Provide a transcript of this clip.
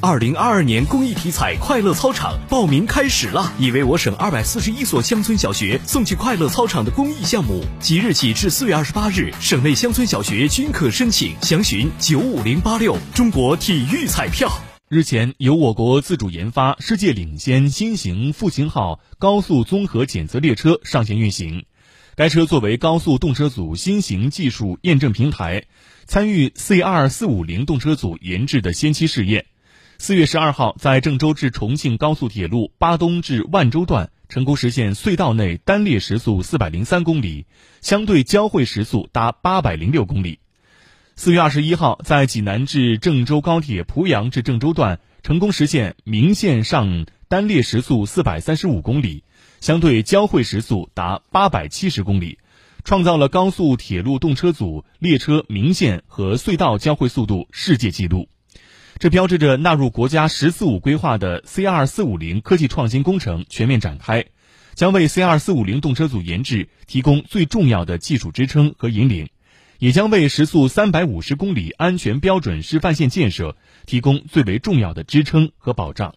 二零二二年公益体彩快乐操场报名开始了，已为我省二百四十一所乡村小学送去快乐操场的公益项目，即日起至四月二十八日，省内乡村小学均可申请，详询九五零八六中国体育彩票。日前，由我国自主研发、世界领先新型复兴号高速综合检测列车上线运行。该车作为高速动车组新型技术验证平台，参与 C 二四五零动车组研制的先期试验。四月十二号，在郑州至重庆高速铁路巴东至万州段成功实现隧道内单列时速四百零三公里，相对交会时速达八百零六公里。四月二十一号，在济南至郑州高铁濮阳至郑州段成功实现明线上单列时速四百三十五公里，相对交会时速达八百七十公里，创造了高速铁路动车组列车明线和隧道交会速度世界纪录。这标志着纳入国家“十四五”规划的 C 二四五零科技创新工程全面展开，将为 C 二四五零动车组研制提供最重要的技术支撑和引领，也将为时速三百五十公里安全标准示范线建设提供最为重要的支撑和保障。